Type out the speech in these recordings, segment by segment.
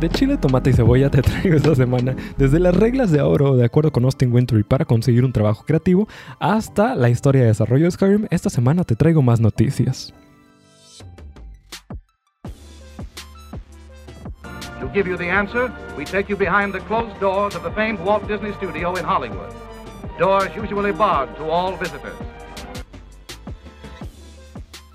De chile, tomate y cebolla te traigo esta semana desde las reglas de oro de acuerdo con Austin Wintory para conseguir un trabajo creativo hasta la historia de desarrollo de Skyrim. Esta semana te traigo más noticias. To give you the answer, we take you behind the closed doors of the famed Walt Disney Studio in Hollywood. Doors usually barred to all visitors.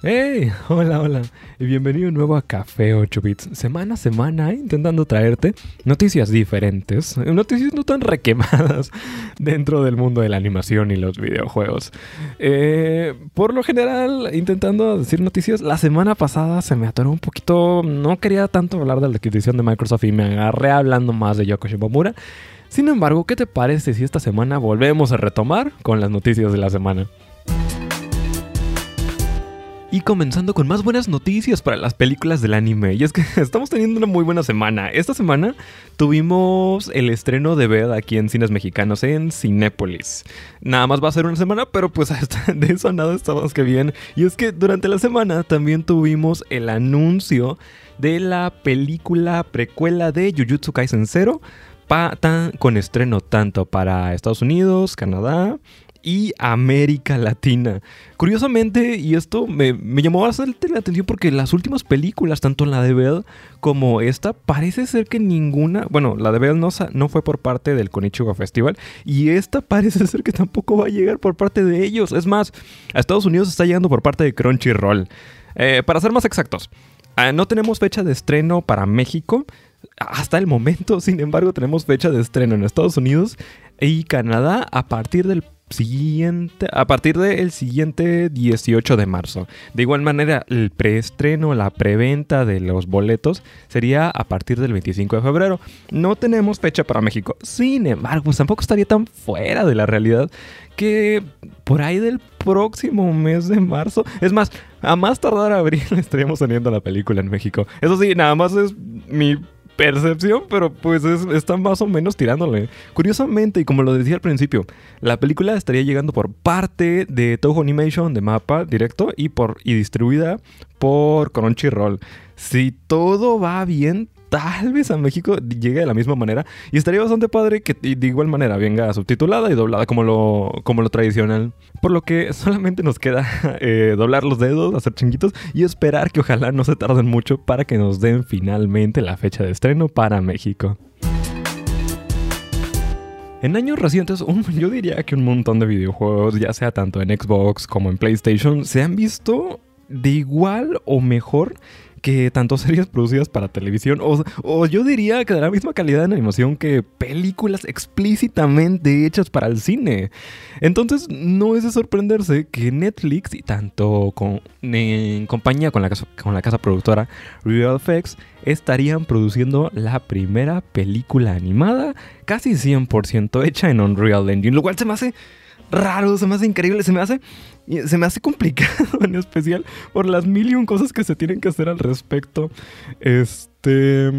¡Hey! Hola, hola. Y bienvenido nuevo a Café 8 Bits. Semana a semana intentando traerte noticias diferentes, noticias no tan requemadas dentro del mundo de la animación y los videojuegos. Eh, por lo general, intentando decir noticias, la semana pasada se me atoró un poquito. No quería tanto hablar de la adquisición de Microsoft y me agarré hablando más de Yoko Shimomura. Sin embargo, ¿qué te parece si esta semana volvemos a retomar con las noticias de la semana? Y comenzando con más buenas noticias para las películas del anime. Y es que estamos teniendo una muy buena semana. Esta semana tuvimos el estreno de Bed aquí en cines mexicanos en Cinépolis. Nada más va a ser una semana, pero pues de eso nada está más que bien. Y es que durante la semana también tuvimos el anuncio de la película precuela de Jujutsu Kaisen 0 con estreno tanto para Estados Unidos, Canadá y América Latina. Curiosamente, y esto me, llamó bastante la atención porque las últimas películas, tanto la de Bell como esta, parece ser que ninguna, bueno, la de Bell no, no fue por parte del Konichiwa Festival y esta parece ser que tampoco va a llegar por parte de ellos. Es más, a Estados Unidos está llegando por parte de Crunchyroll. Eh, para ser más exactos, ah, no tenemos fecha de estreno para México. Hasta el momento, sin embargo, tenemos fecha de estreno en Estados Unidos y Canadá a partir del siguiente, a partir del siguiente 18 de marzo. De igual manera, el preestreno, la preventa de los boletos sería a partir del 25 de febrero. No tenemos fecha para México. Sin embargo, pues tampoco estaría tan fuera de la realidad que por ahí del próximo mes de marzo, es más, a más tardar abril estaríamos teniendo la película en México. Eso sí, nada más es mi percepción, pero pues están más o menos tirándole. Curiosamente, y como lo decía al principio, la película estaría llegando por parte de Toho Animation de mapa directo y, por, y distribuida por Crunchyroll. Si todo va bien, tal vez a México llegue de la misma manera. Y estaría bastante padre que de igual manera venga subtitulada y doblada como lo, como lo tradicional. Por lo que solamente nos queda eh, doblar los dedos, hacer chinguitos y esperar que ojalá no se tarden mucho para que nos den finalmente la fecha de estreno para México. En años recientes, yo diría que un montón de videojuegos, ya sea tanto en Xbox como en PlayStation, se han visto de igual o mejor que tanto series producidas para televisión, o, yo diría que de la misma calidad en animación que películas explícitamente hechas para el cine. Entonces no es de sorprenderse que Netflix, y tanto con, en compañía con la, casa, con la casa productora estarían produciendo la primera película animada casi 100% hecha en Unreal Engine, lo cual se me hace raro, se me hace increíble, se me hace, se me hace complicado en especial por las mil y un cosas que se tienen que hacer al respecto. Este,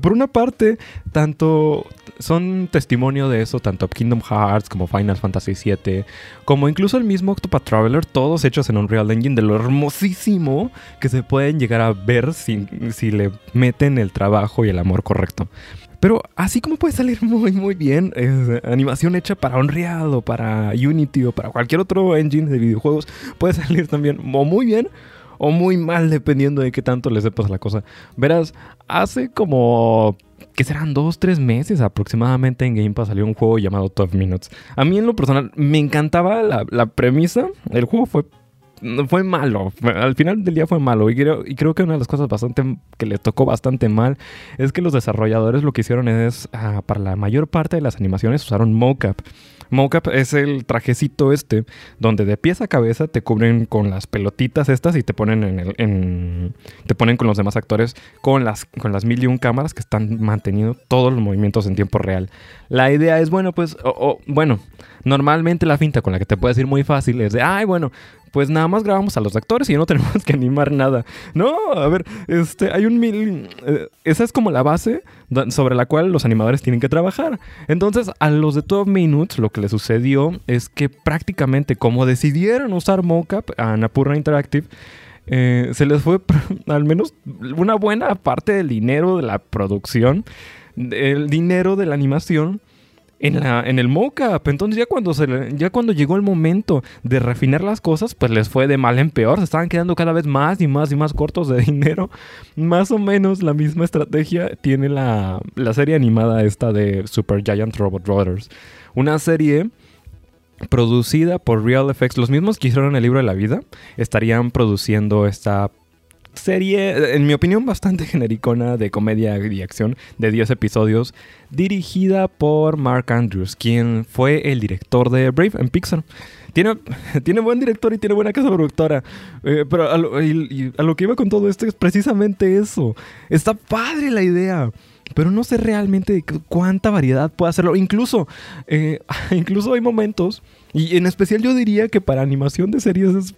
por una parte, tanto son testimonio de eso, tanto Kingdom Hearts como Final Fantasy VII, como incluso el mismo Octopath Traveler, todos hechos en Unreal Engine, de lo hermosísimo que se pueden llegar a ver si, si le meten el trabajo y el amor correcto. Pero así como puede salir muy, muy bien, animación hecha para Unreal o para Unity o para cualquier otro engine de videojuegos, puede salir también o muy bien o muy mal, dependiendo de qué tanto le sepas la cosa. Verás, hace como que serán dos, tres meses aproximadamente en Game Pass salió un juego llamado 12 Minutes. A mí en lo personal me encantaba la, la premisa. El juego fue fue malo. Al final del día fue malo. Y creo, y creo que una de las cosas bastante que le tocó bastante mal es que los desarrolladores lo que hicieron es, ah, para la mayor parte de las animaciones, usaron mocap. Mocap es el trajecito este, donde de pies a cabeza te cubren con las pelotitas estas y te ponen en el, te ponen con los demás actores con las, con las mil y un cámaras que están manteniendo todos los movimientos en tiempo real. La idea es, bueno, pues, bueno, normalmente la finta con la que te puedes ir muy fácil es de, ay, bueno, pues nada más grabamos a los actores y no tenemos que animar nada. No, a ver, este, hay un mil... Eh, esa es como la base sobre la cual los animadores tienen que trabajar. Entonces, a los de 12 Minutes lo que le sucedió es que prácticamente como decidieron usar mocap a Napurna Interactive, eh, se les fue al menos una buena parte del dinero de la producción, el dinero de la animación en, la, en el. Entonces ya cuando, se, ya cuando llegó el momento de refinar las cosas, pues les fue de mal en peor. Se estaban quedando cada vez más y más y más cortos de dinero. Más o menos la misma estrategia tiene la, la serie animada esta de Super Giant Robot Brothers. Una serie producida por Real Effects, los mismos que hicieron el libro de la vida, estarían produciendo esta serie, en mi opinión, bastante genericona de comedia y acción de 10 episodios, dirigida por Mark Andrews, quien fue el director de Brave en Pixar. Tiene, tiene buen director y tiene buena casa productora. Eh, pero a lo, que iba con todo esto es precisamente eso. Está padre la idea pero no sé realmente cuánta variedad puede hacerlo. Incluso, eh, incluso hay momentos, y en especial yo diría que para animación de series es,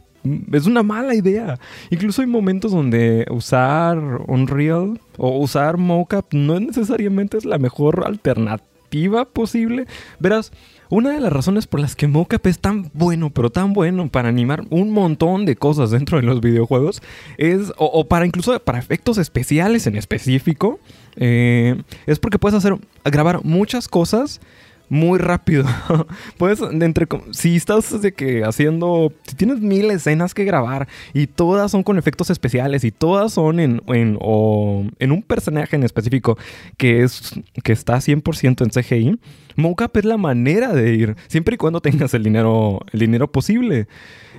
es, una mala idea. Incluso hay momentos donde usar Unreal o usar mocap no necesariamente es la mejor alternativa posible. Verás, una de las razones por las que Mocap es tan bueno, pero tan bueno para animar un montón de cosas dentro de los videojuegos, es, o, para incluso para efectos especiales en específico, eh, es porque puedes hacer, grabar muchas cosas muy rápido. Puedes, entre, si estás de que haciendo, si tienes mil escenas que grabar y todas son con efectos especiales y todas son en, en, en un personaje en específico que, es, que está 100% en CGI, mocap es la manera de ir, siempre y cuando tengas el dinero, el dinero posible.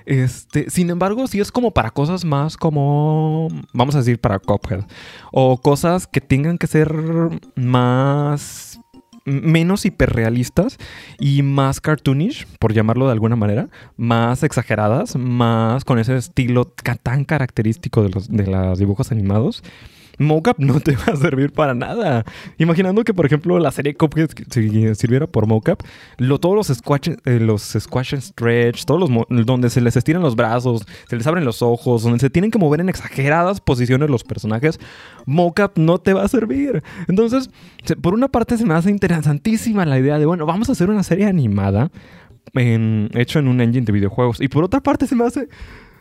Este, sin embargo, si es como para cosas más como, vamos a decir, para Cophead, o cosas que tengan que ser más menos hiperrealistas y más cartoonish, por llamarlo de alguna manera, más exageradas, más con ese estilo tan característico de los, de dibujos animados mocap no te va a servir para nada. Imaginando que, por ejemplo, la serie Cuphead sirviera por mocap, lo, todos los squash, eh, los squash and stretch, todos los donde se les estiran los brazos, se les abren los ojos, donde se tienen que mover en exageradas posiciones los personajes, mocap no te va a servir. Entonces, por una parte se me hace interesantísima la idea de, bueno, vamos a hacer una serie animada en, hecho en un engine de videojuegos. Y por otra parte se me hace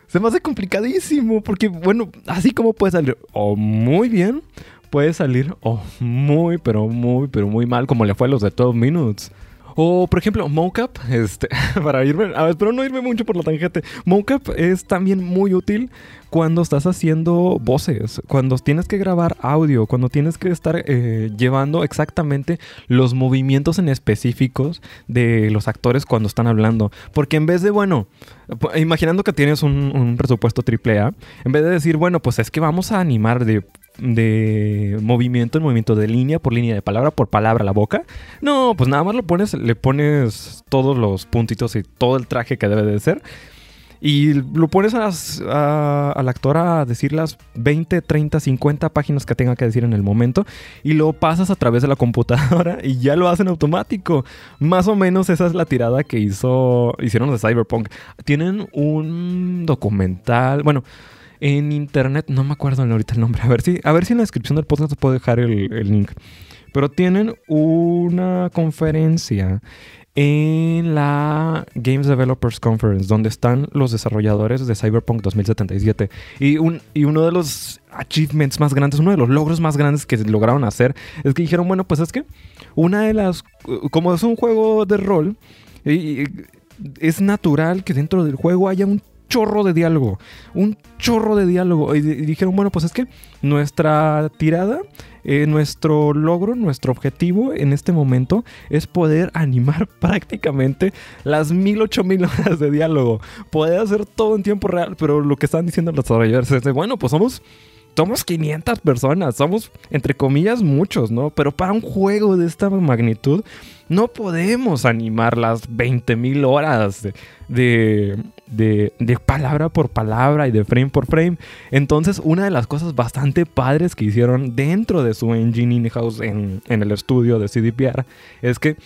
se me hace complicadísimo porque, bueno, así como puede salir o muy bien, puede salir o muy, pero muy, pero muy mal, como le fue a los de 12 Minutes. O, por ejemplo, mocap, este, para irme, a ver, espero no irme mucho por la tangente. Mocap es también muy útil cuando estás haciendo voces, cuando tienes que grabar audio, cuando tienes que estar eh, llevando exactamente los movimientos en específicos de los actores cuando están hablando. Porque en vez de, bueno, imaginando que tienes un, un presupuesto AAA, en vez de decir, bueno, pues es que vamos a animar de de movimiento en movimiento de línea por línea, de palabra por palabra a la boca. No, pues nada más lo pones, le pones todos los puntitos y todo el traje que debe de ser. Y lo pones a, al actor a decir las 20, 30, 50 páginas que tenga que decir en el momento. Y lo pasas a través de la computadora y ya lo hacen automático. Más o menos esa es la tirada que hizo, hicieron de Cyberpunk. Tienen un documental, bueno, en internet, no me acuerdo ahorita el nombre, a ver si, a ver si en la descripción del podcast puedo dejar el, el link. Pero tienen una conferencia en la Games Developers Conference, donde están los desarrolladores de Cyberpunk 2077. Y, un, y uno de los achievements más grandes, uno de los logros más grandes que lograron hacer, es que dijeron, bueno, pues es que una de las, como es un juego de rol, es natural que dentro del juego haya un chorro de diálogo, un chorro de diálogo. Y, dijeron, bueno, pues es que nuestra tirada, eh, nuestro logro, nuestro objetivo en este momento es poder animar prácticamente las mil, ocho mil horas de diálogo. Poder hacer todo en tiempo real, pero lo que están diciendo los desarrolladores es de, bueno, pues somos somos 500 personas, somos entre comillas muchos, ¿no? Pero para un juego de esta magnitud no podemos animar las 20.000 horas de, de, palabra por palabra y de frame por frame. Entonces, una de las cosas bastante padres que hicieron dentro de su engine in-house en, en el estudio de CDPR es que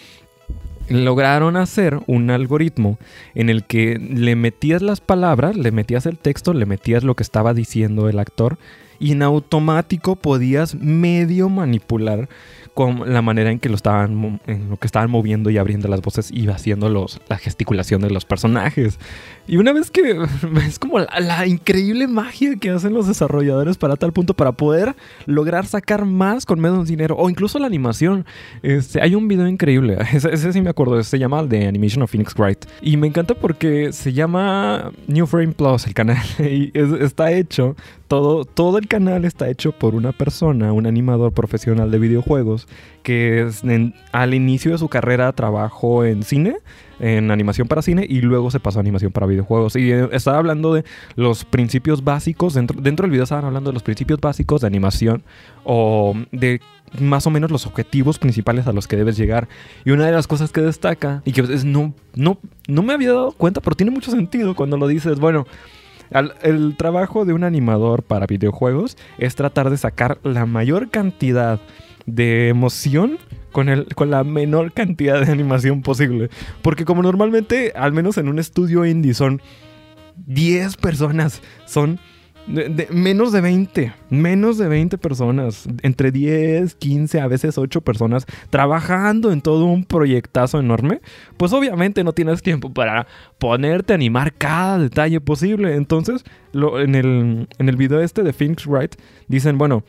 lograron hacer un algoritmo en el que le metías las palabras, le metías el texto, le metías lo que estaba diciendo el actor y en automático podías medio manipular con la manera en que lo estaban, en lo que estaban moviendo y abriendo las voces y haciendo los, la gesticulación de los personajes. Y una vez que es como la, increíble magia que hacen los desarrolladores para tal punto para poder lograr sacar más con menos dinero o incluso la animación. Este, hay un video increíble, ese, sí me acuerdo, se llama The Animation of Phoenix Wright y me encanta porque se llama New Frame Plus el canal y está hecho todo, todo el canal está hecho por una persona, un animador profesional de videojuegos, que al inicio de su carrera trabajó en cine, en animación para cine, y luego se pasó a animación para videojuegos. Y eh, estaba hablando de los principios básicos, dentro, dentro del video estaban hablando de los principios básicos de animación o de más o menos los objetivos principales a los que debes llegar. Y una de las cosas que destaca, y que no, no, no me había dado cuenta, pero tiene mucho sentido cuando lo dices, bueno, el trabajo de un animador para videojuegos es tratar de sacar la mayor cantidad emoción con, el, con la menor cantidad de animación posible. Porque como normalmente, al menos en un estudio indie, son 10 personas, son menos de 20, menos de 20 personas, entre 10, 15, a veces 8 personas trabajando en todo un proyectazo enorme, pues obviamente no tienes tiempo para ponerte a animar cada detalle posible. Entonces, lo, en, el, en el video este de Phoenix Wright, dicen, bueno,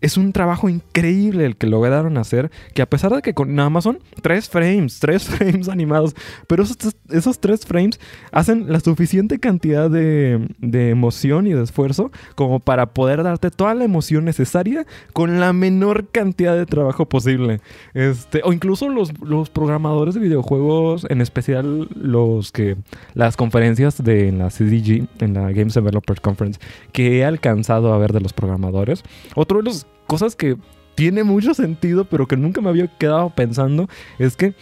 es un trabajo increíble el que lograron hacer, que a pesar de que con son tres frames, tres frames animados, pero esos, esos tres frames hacen la suficiente cantidad de, de, emoción y de esfuerzo como para poder darte toda la emoción necesaria con la menor cantidad de trabajo posible. Este, o incluso los, los programadores de videojuegos, en especial los que las conferencias de la CDG, en la Games Developers Conference, que he alcanzado a ver de los programadores, otro de las cosas que tiene mucho sentido, pero que nunca me había quedado pensando, es que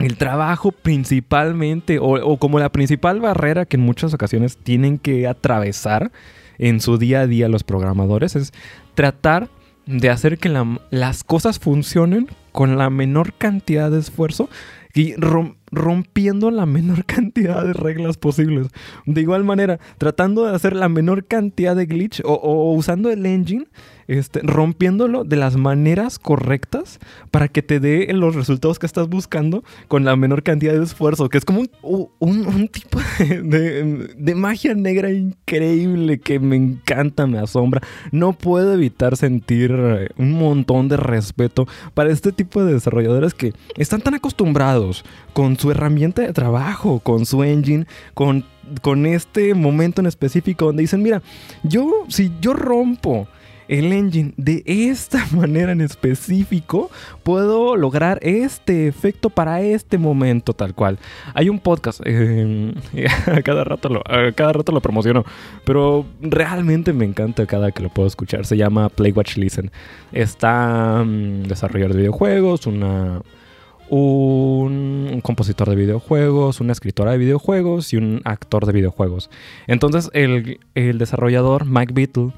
el trabajo principalmente, o, como la principal barrera que en muchas ocasiones tienen que atravesar en su día a día los programadores, es tratar de hacer que las cosas funcionen con la menor cantidad de esfuerzo y rompiendo la menor cantidad de reglas posibles. De igual manera, tratando de hacer la menor cantidad de glitch o usando el engine este, rompiéndolo de las maneras correctas para que te dé los resultados que estás buscando con la menor cantidad de esfuerzo, que es como un, tipo de, magia negra increíble que me encanta, me asombra. No puedo evitar sentir eh, un montón de respeto para este tipo de desarrolladores que están tan acostumbrados con su herramienta de trabajo, con su engine, con con este momento en específico donde dicen, mira, yo si yo rompo el engine de esta manera en específico, puedo lograr este efecto para este momento tal cual. Hay un podcast, eh, a, cada rato lo, cada rato lo promociono, pero realmente me encanta cada que lo puedo escuchar. Se llama Play Watch Listen. Está um, desarrollador de videojuegos, una un, compositor de videojuegos, una escritora de videojuegos y un actor de videojuegos. Entonces el, el desarrollador Mike Beatle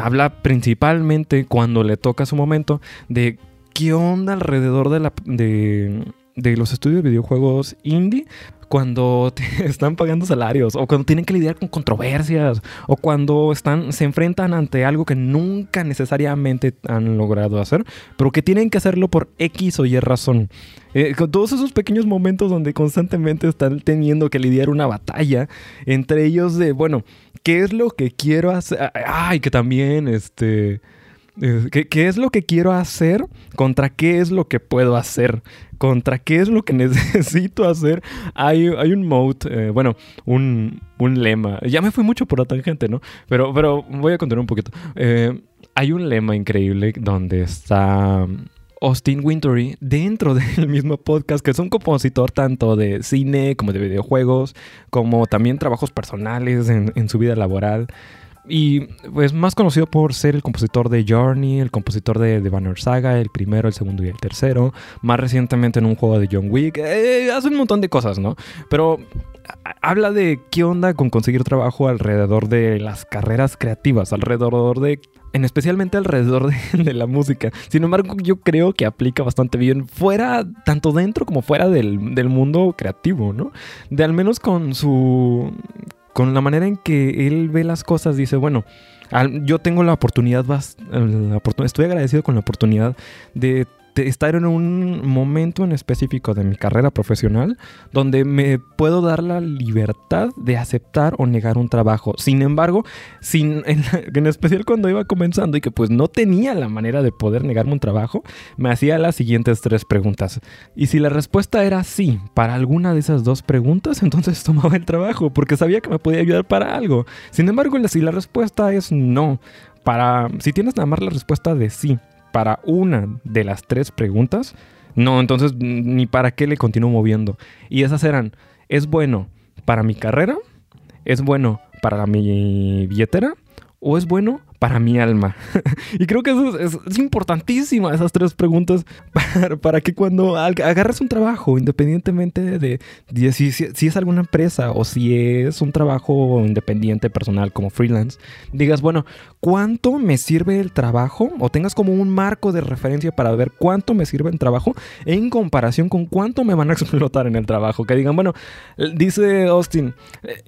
habla principalmente cuando le toca su momento de qué onda alrededor de, la, de, de los estudios de videojuegos indie cuando están pagando salarios o cuando tienen que lidiar con controversias o cuando están se enfrentan ante algo que nunca necesariamente han logrado hacer, pero que tienen que hacerlo por X o Y razón. Eh, con todos esos pequeños momentos donde constantemente están teniendo que lidiar una batalla entre ellos de, bueno, ¿qué es lo que quiero hacer? Ay, que también, este... Eh, ¿Qué, es lo que quiero hacer? ¿Contra qué es lo que puedo hacer? ¿Contra qué es lo que necesito hacer? Hay, hay un mode, eh, bueno, un, un, lema. Ya me fui mucho por la tangente, ¿no? Pero, pero voy a continuar un poquito. Hay un lema increíble donde está Austin Wintory dentro del mismo podcast, que es un compositor tanto de cine como de videojuegos, como también trabajos personales en, su vida laboral. Y pues más conocido por ser el compositor de Journey, el compositor de The Banner Saga, el primero, el segundo y el tercero. Más recientemente en un juego de John Wick. Eh, hace un montón de cosas, ¿no? Pero habla de qué onda con conseguir trabajo alrededor de las carreras creativas, alrededor de en especialmente alrededor de, la música. Sin embargo, yo creo que aplica bastante bien fuera, tanto dentro como fuera del, del mundo creativo, ¿no? De al menos con su con la manera en que él ve las cosas, dice, bueno, yo tengo la oportunidad, la oportunidad, estoy agradecido con la oportunidad de estar en un momento en específico de mi carrera profesional donde me puedo dar la libertad de aceptar o negar un trabajo. Sin embargo, sin, en, especial cuando iba comenzando y que pues no tenía la manera de poder negarme un trabajo, me hacía las siguientes tres preguntas. Y si la respuesta era sí para alguna de esas dos preguntas, entonces tomaba el trabajo porque sabía que me podía ayudar para algo. Sin embargo, si la respuesta es no, para si tienes nada más la respuesta de sí para una de las tres preguntas, no, entonces ni para qué le continúo moviendo. Y esas eran, ¿es bueno para mi carrera? ¿Es bueno para mi billetera? ¿O es bueno para mi alma? y creo que eso es, es, importantísima, esas tres preguntas, para, que cuando agarres un trabajo, independientemente de, si, es alguna empresa o si es un trabajo independiente, personal, como freelance, digas, bueno, ¿cuánto me sirve el trabajo? O tengas como un marco de referencia para ver cuánto me sirve el trabajo en comparación con cuánto me van a explotar en el trabajo. Que digan, bueno, dice Austin,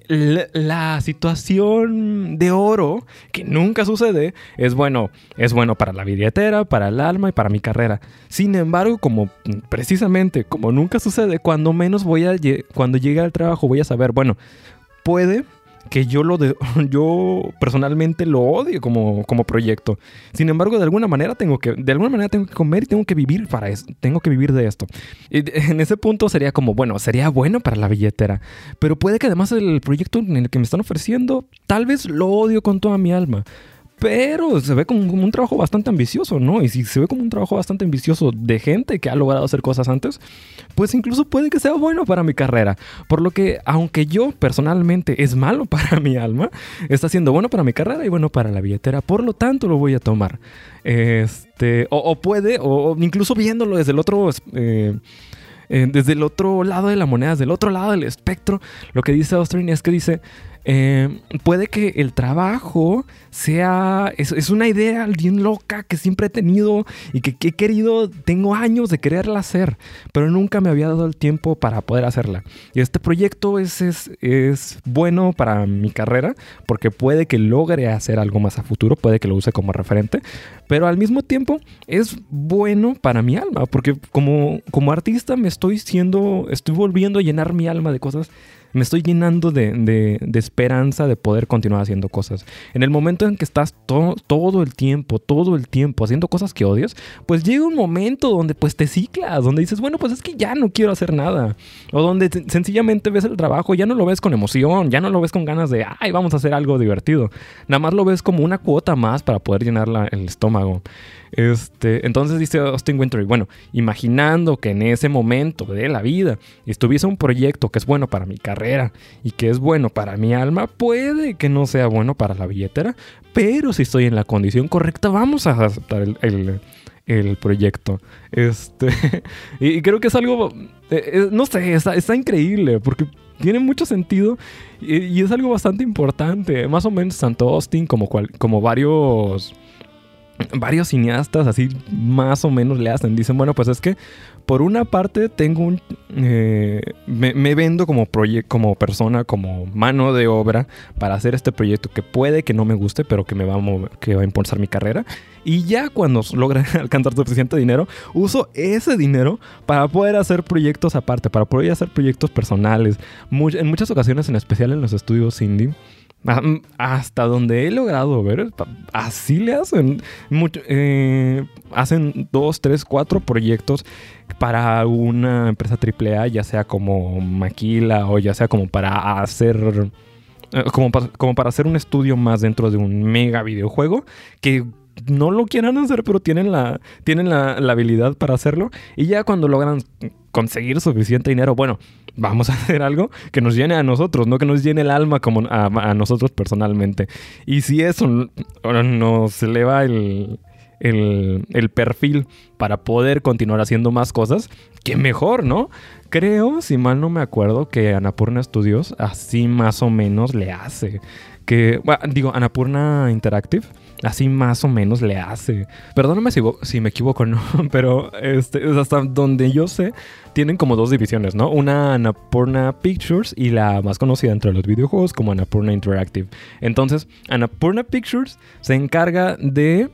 la situación de oro que nunca sucede es bueno, es bueno para la billetera, para el alma y para mi carrera. Sin embargo, como precisamente como nunca sucede, cuando menos voy a cuando llegue al trabajo voy a saber, bueno, puede que yo lo de, yo personalmente lo odio como, como proyecto. Sin embargo, de alguna manera tengo que de alguna manera tengo que comer y tengo que vivir para eso, tengo que vivir de esto. Y en ese punto sería como, bueno, sería bueno para la billetera, pero puede que además el proyecto en el que me están ofreciendo, tal vez lo odio con toda mi alma pero se ve como, un trabajo bastante ambicioso, ¿no? Y si se ve como un trabajo bastante ambicioso de gente que ha logrado hacer cosas antes, pues incluso puede que sea bueno para mi carrera. Por lo que, aunque yo personalmente es malo para mi alma, está siendo bueno para mi carrera y bueno para la billetera. Por lo tanto, lo voy a tomar. Este, o, puede, o, incluso viéndolo desde el otro... Eh, eh, desde el otro lado de la moneda, desde el otro lado del espectro, lo que dice Austin es que dice, eh, puede que el trabajo sea, es, una idea bien loca que siempre he tenido y que, he querido, tengo años de quererla hacer, pero nunca me había dado el tiempo para poder hacerla. Y este proyecto es, es, es bueno para mi carrera porque puede que logre hacer algo más a futuro, puede que lo use como referente, pero al mismo tiempo es bueno para mi alma porque como, como artista me estoy siendo, estoy volviendo a llenar mi alma de cosas me estoy llenando de, esperanza de poder continuar haciendo cosas. En el momento en que estás todo el tiempo, todo el tiempo haciendo cosas que odias, pues llega un momento donde pues te ciclas, donde dices, bueno, pues es que ya no quiero hacer nada. O donde sencillamente ves el trabajo, ya no lo ves con emoción, ya no lo ves con ganas de, ay, vamos a hacer algo divertido. Nada más lo ves como una cuota más para poder llenar el estómago. Este, entonces dice Austin Wintory, bueno, imaginando que en ese momento de la vida estuviese un proyecto que es bueno para mi carrera y que es bueno para mi alma, puede que no sea bueno para la billetera, pero si estoy en la condición correcta, vamos a aceptar el, proyecto. Este, y, creo que es algo, eh, eh, no sé, está, increíble porque tiene mucho sentido y, es algo bastante importante. Más o menos tanto Austin como, como varios varios cineastas así más o menos le hacen. Dicen, bueno, pues es que por una parte tengo un... Eh, me, vendo como, como persona, como mano de obra para hacer este proyecto que puede que no me guste, pero que me va a, que va a impulsar mi carrera. Y ya cuando logra alcanzar suficiente dinero, uso ese dinero para poder hacer proyectos aparte, para poder hacer proyectos personales. en muchas ocasiones, en especial en los estudios indie, hasta donde he logrado ver, así le hacen. Eh, hacen dos, tres, cuatro proyectos para una empresa AAA, ya sea como Maquila o ya sea como para hacer. Eh, como, como para hacer un estudio más dentro de un mega videojuego que no lo quieran hacer, pero tienen la, tienen la, habilidad para hacerlo. Y ya cuando logran conseguir suficiente dinero, bueno, vamos a hacer algo que nos llene a nosotros, no que nos llene el alma como a, nosotros personalmente. Y si eso nos eleva el, el, el, perfil para poder continuar haciendo más cosas, qué mejor, ¿no? Creo, si mal no me acuerdo, que Anapurna Studios así más o menos le hace que, bueno, digo, Anapurna Interactive, así más o menos le hace. Perdóname si, me equivoco, ¿no? Pero este, hasta donde yo sé, tienen como dos divisiones, ¿no? Una Anapurna Pictures y la más conocida entre los videojuegos como Anapurna Interactive. Entonces, Anapurna Pictures se encarga de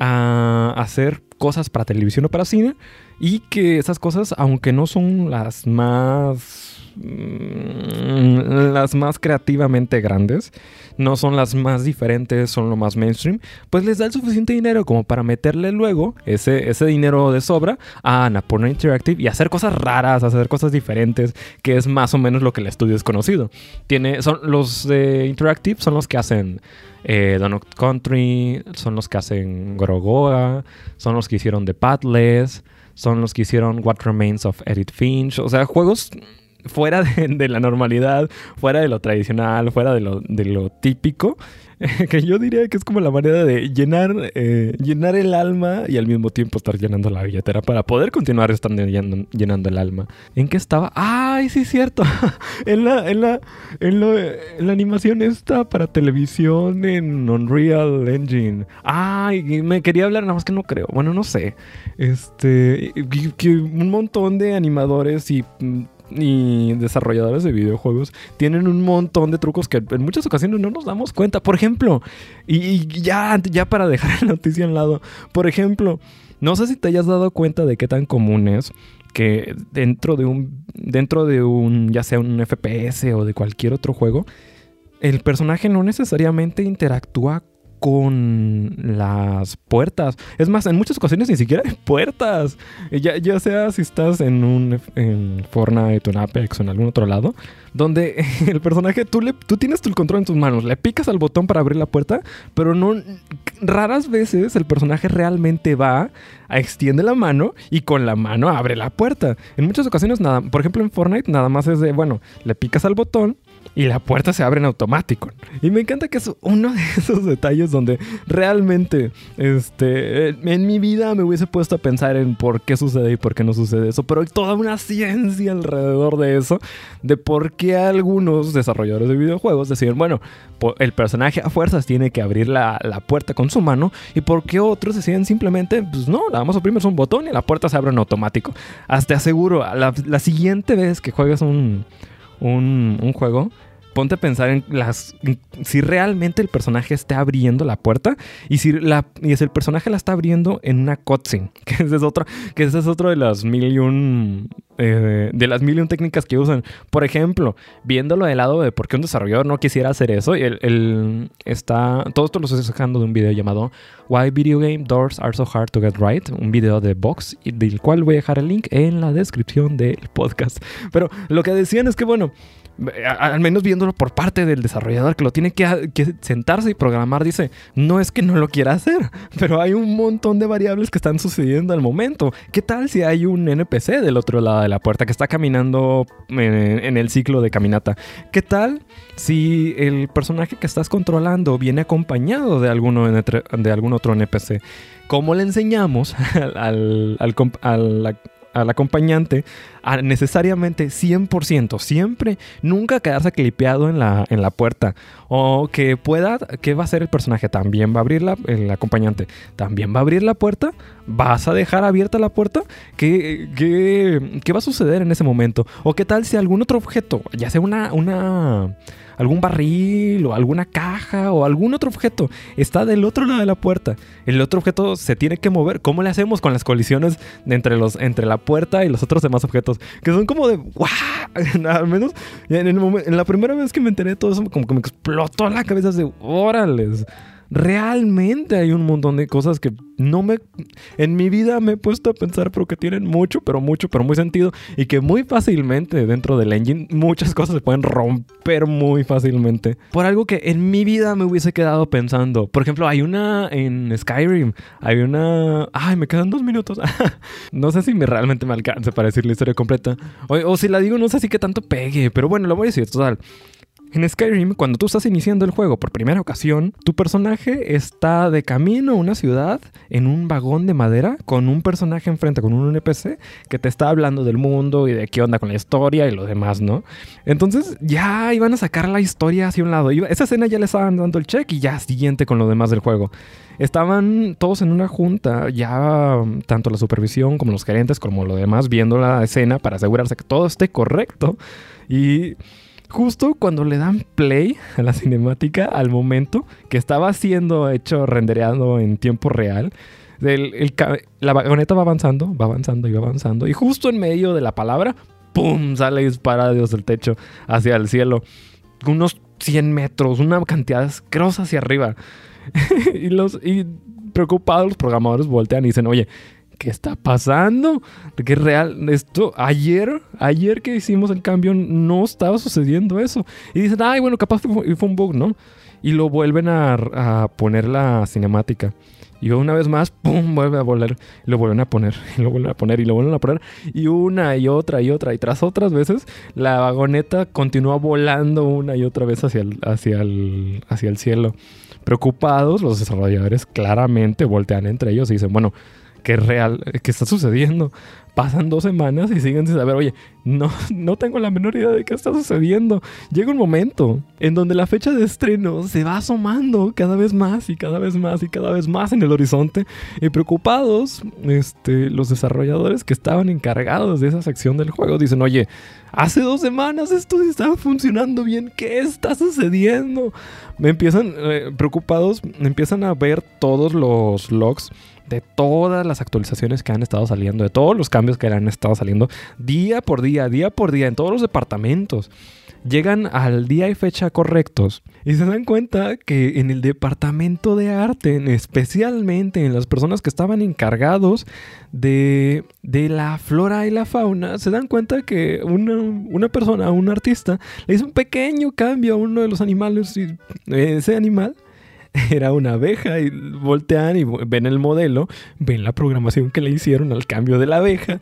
ah, hacer cosas para televisión o para cine y que esas cosas, aunque no son las más las más creativamente grandes, no son las más diferentes, son lo más mainstream, pues les da el suficiente dinero como para meterle luego ese, ese dinero de sobra a Annapurna Interactive y hacer cosas raras, hacer cosas diferentes, que es más o menos lo que el estudio es conocido. Tiene, son, los de Interactive son los que hacen eh, Donut Country, son los que hacen Gorogoa, son los que hicieron The Pathless, son los que hicieron What Remains of Edith Finch, o sea, juegos fuera de, la normalidad, fuera de lo tradicional, fuera de lo, lo típico, que yo diría que es como la manera de llenar, eh, llenar el alma y al mismo tiempo estar llenando la billetera para poder continuar estando llenando, el alma. ¿En qué estaba? ¡Ay, sí cierto! en, la, en, la, en, la animación esta para televisión en Unreal Engine. ¡Ay! Me quería hablar, nada más que no creo. Bueno, no sé. Este. Que un montón de animadores y mm, y desarrolladores de videojuegos tienen un montón de trucos que en muchas ocasiones no nos damos cuenta. Por ejemplo, y, ya, ya para dejar la noticia al lado, por ejemplo, no sé si te hayas dado cuenta de qué tan común es que dentro de un, dentro de un, ya sea un FPS o de cualquier otro juego, el personaje no necesariamente interactúa con las puertas. Es más, en muchas ocasiones ni siquiera hay puertas. Ya, ya sea si estás en un en Fortnite en Apex o en algún otro lado, donde el personaje, tú, le, tú tienes tu control en tus manos, le picas al botón para abrir la puerta, pero no... Raras veces el personaje realmente va, extiende la mano y con la mano abre la puerta. En muchas ocasiones nada, por ejemplo en Fortnite nada más es de, bueno, le picas al botón, y la puerta se abre en automático. Y me encanta que es uno de esos detalles donde realmente este, en mi vida me hubiese puesto a pensar en por qué sucede y por qué no sucede eso, pero hay toda una ciencia alrededor de eso, de por qué algunos desarrolladores de videojuegos deciden, bueno, el personaje a fuerzas tiene que abrir la, puerta con su mano y por qué otros deciden simplemente, pues no, le damos a oprimir un botón y la puerta se abre en automático. Hasta aseguro, la, la siguiente vez que juegues un un, juego, ponte a pensar en las si realmente el personaje está abriendo la puerta y si la y si el personaje la está abriendo en una cutscene que ese es otro que ese es otro de las mil y un eh, de las mil y un técnicas que usan. Por ejemplo viéndolo del lado de por qué un desarrollador no quisiera hacer eso y el, está todo esto lo estoy sacando de un video llamado Why Video Game Doors Are So Hard to Get Right un video de Vox del cual voy a dejar el link en la descripción del podcast. Pero lo que decían es que bueno al menos viéndolo por parte del desarrollador que lo tiene que, sentarse y programar, dice, no es que no lo quiera hacer, pero hay un montón de variables que están sucediendo al momento. ¿Qué tal si hay un NPC del otro lado de la puerta que está caminando en, el ciclo de caminata? ¿Qué tal si el personaje que estás controlando viene acompañado de, algún otro NPC? ¿Cómo le enseñamos al acompañante necesariamente 100%, siempre, nunca quedarse clipeado en la, en la puerta. O que pueda, ¿qué va a hacer el personaje? También va a abrir la, el acompañante, también va a abrir la puerta, vas a dejar abierta la puerta. ¿Qué, qué, qué va a suceder en ese momento? O qué tal si algún otro objeto, ya sea una... una algún barril o alguna caja o algún otro objeto está del otro lado de la puerta. El otro objeto se tiene que mover. ¿Cómo le hacemos con las colisiones entre, los, entre la puerta y los otros demás objetos? Que son como de ¡guau! Al menos en, la primera vez que me enteré de todo eso, como que me explotó la cabeza de órales realmente hay un montón de cosas que no me... En mi vida me he puesto a pensar, pero que tienen mucho, pero mucho, pero muy sentido. Y que muy fácilmente dentro del engine muchas cosas se pueden romper muy fácilmente. Por algo que en mi vida me hubiese quedado pensando. Por ejemplo, hay una en Skyrim. Hay una... Ay, me quedan dos minutos. no sé si me realmente me alcance para decir la historia completa. O, o si la digo, no sé si que tanto pegue. Pero bueno, lo voy a decir total. En Skyrim, cuando tú estás iniciando el juego por primera ocasión, tu personaje está de camino a una ciudad en un vagón de madera con un personaje enfrente, con un NPC que te está hablando del mundo y de qué onda con la historia y lo demás, ¿no? Entonces ya iban a sacar la historia hacia un lado. Esa escena ya le estaban dando el check y ya siguiente con lo demás del juego. Estaban todos en una junta, ya tanto la supervisión como los gerentes como lo demás, viendo la escena para asegurarse que todo esté correcto. Y justo cuando le dan play a la cinemática, al momento que estaba siendo hecho, rendereado en tiempo real, la vagoneta va avanzando, va avanzando y va avanzando. Y justo en medio de la palabra, ¡pum! sale disparado desde el techo hacia el cielo. Unos 100 metros, una cantidad asquerosa hacia arriba. y, los, y preocupados los programadores voltean y dicen, oye, ¿qué está pasando? ¿Qué real? Esto, ayer, ayer que hicimos el cambio no estaba sucediendo eso. Y dicen, ay, bueno, capaz fue, fue un bug, ¿no? Y lo vuelven a, a, poner la cinemática. Y una vez más, ¡pum! vuelve a volver. Y lo vuelven a poner, y lo vuelven a poner, y lo vuelven a poner. Y una y otra y otra. Y tras otras veces, la vagoneta continúa volando una y otra vez hacia el, hacia el, hacia el cielo. Preocupados, los desarrolladores claramente voltean entre ellos y dicen, bueno, ¿qué real? ¿Qué está sucediendo? Pasan dos semanas y siguen sin saber, oye, no, no tengo la menor idea de qué está sucediendo. Llega un momento en donde la fecha de estreno se va asomando cada vez más y cada vez más y cada vez más en el horizonte. Y preocupados, este, los desarrolladores que estaban encargados de esa sección del juego dicen, oye, hace dos semanas esto estaba funcionando bien, ¿qué está sucediendo? Me empiezan, eh, preocupados, empiezan a ver todos los logs de todas las actualizaciones que han estado saliendo, de todos los cambios que han estado saliendo día por día, día por día, en todos los departamentos. Llegan al día y fecha correctos y se dan cuenta que en el departamento de arte, especialmente en las personas que estaban encargados de, de la flora y la fauna, se dan cuenta que una, una, persona, un artista, le hizo un pequeño cambio a uno de los animales y ese animal era una abeja y voltean y ven el modelo, ven la programación que le hicieron al cambio de la abeja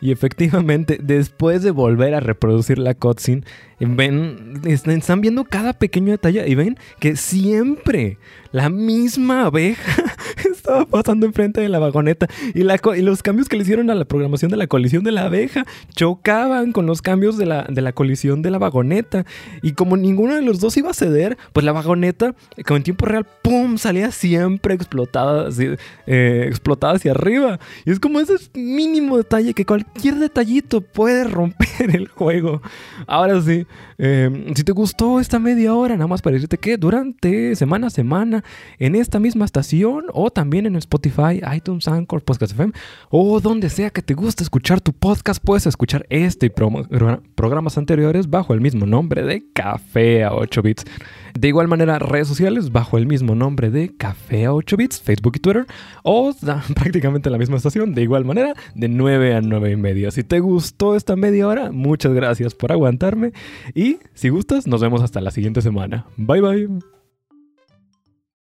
y efectivamente después de volver a reproducir la cutscene ven están viendo cada pequeño detalle y ven que siempre la misma abeja estaba pasando enfrente de la vagoneta y, los cambios que le hicieron a la programación de la colisión de la abeja chocaban con los cambios de la, de la colisión de la vagoneta. Y como ninguno de los dos iba a ceder, pues la vagoneta, como en tiempo real, ¡pum! salía siempre explotada, eh, explotada hacia arriba. Y es como ese mínimo detalle que cualquier detallito puede romper el juego. Ahora sí, eh, si te gustó esta media hora, nada más para decirte que durante semana a semana en esta misma estación o también en Spotify, iTunes, Anchor, Podcast FM o donde sea que te guste escuchar tu podcast, puedes escuchar este y programas anteriores bajo el mismo nombre de Café a 8 bits. De igual manera, redes sociales bajo el mismo nombre de Café a 8 bits, Facebook y Twitter, o prácticamente la misma estación, de igual manera, de 9 a 9 y media. Si te gustó esta media hora, muchas gracias por aguantarme y si gustas, nos vemos hasta la siguiente semana. Bye bye.